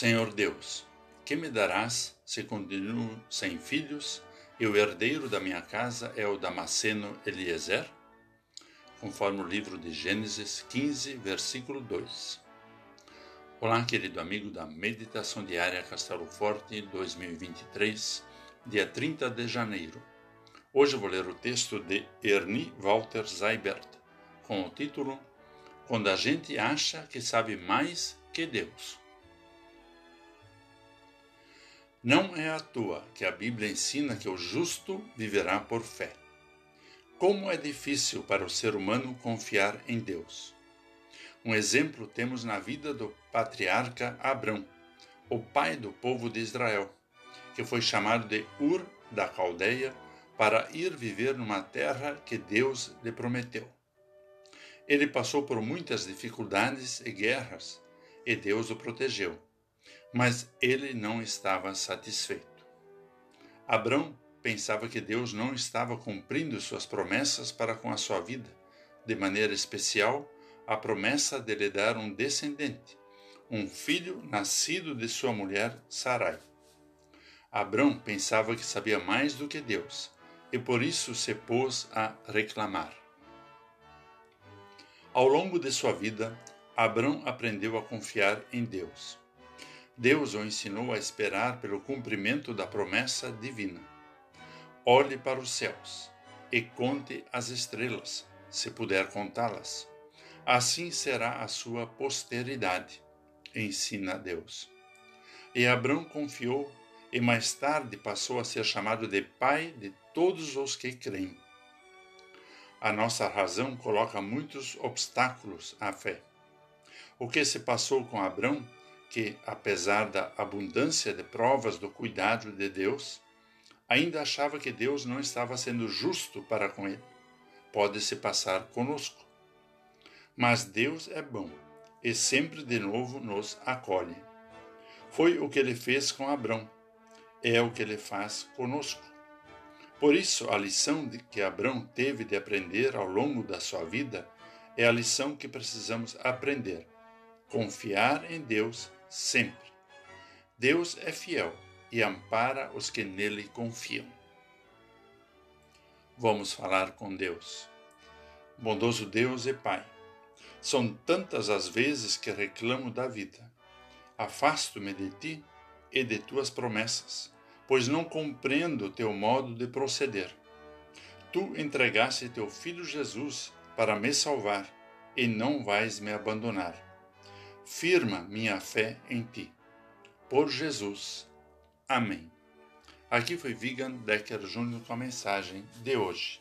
Senhor Deus, que me darás se continuo sem filhos e o herdeiro da minha casa é o Damasceno Eliezer? Conforme o livro de Gênesis 15, versículo 2. Olá, querido amigo da Meditação Diária Castelo Forte 2023, dia 30 de janeiro. Hoje vou ler o texto de Ernie Walter Seibert, com o título Quando a gente acha que sabe mais que Deus. Não é à toa que a Bíblia ensina que o justo viverá por fé. Como é difícil para o ser humano confiar em Deus. Um exemplo temos na vida do patriarca Abrão, o pai do povo de Israel, que foi chamado de Ur da Caldeia para ir viver numa terra que Deus lhe prometeu. Ele passou por muitas dificuldades e guerras, e Deus o protegeu mas ele não estava satisfeito. Abrão pensava que Deus não estava cumprindo suas promessas para com a sua vida, de maneira especial a promessa de lhe dar um descendente, um filho nascido de sua mulher Sarai. Abrão pensava que sabia mais do que Deus e por isso se pôs a reclamar. Ao longo de sua vida, Abrão aprendeu a confiar em Deus. Deus o ensinou a esperar pelo cumprimento da promessa divina. Olhe para os céus e conte as estrelas, se puder contá-las. Assim será a sua posteridade, ensina Deus. E Abraão confiou e mais tarde passou a ser chamado de pai de todos os que creem. A nossa razão coloca muitos obstáculos à fé. O que se passou com Abraão que, apesar da abundância de provas do cuidado de Deus, ainda achava que Deus não estava sendo justo para com ele. Pode se passar conosco. Mas Deus é bom e sempre de novo nos acolhe. Foi o que ele fez com Abrão, é o que ele faz conosco. Por isso, a lição que Abrão teve de aprender ao longo da sua vida é a lição que precisamos aprender: confiar em Deus sempre. Deus é fiel e ampara os que nele confiam. Vamos falar com Deus. Bondoso Deus e Pai, são tantas as vezes que reclamo da vida. Afasto-me de ti e de tuas promessas, pois não compreendo teu modo de proceder. Tu entregaste teu filho Jesus para me salvar e não vais me abandonar firma minha fé em ti. Por Jesus. Amém. Aqui foi Vigan Decker Júnior com a mensagem de hoje.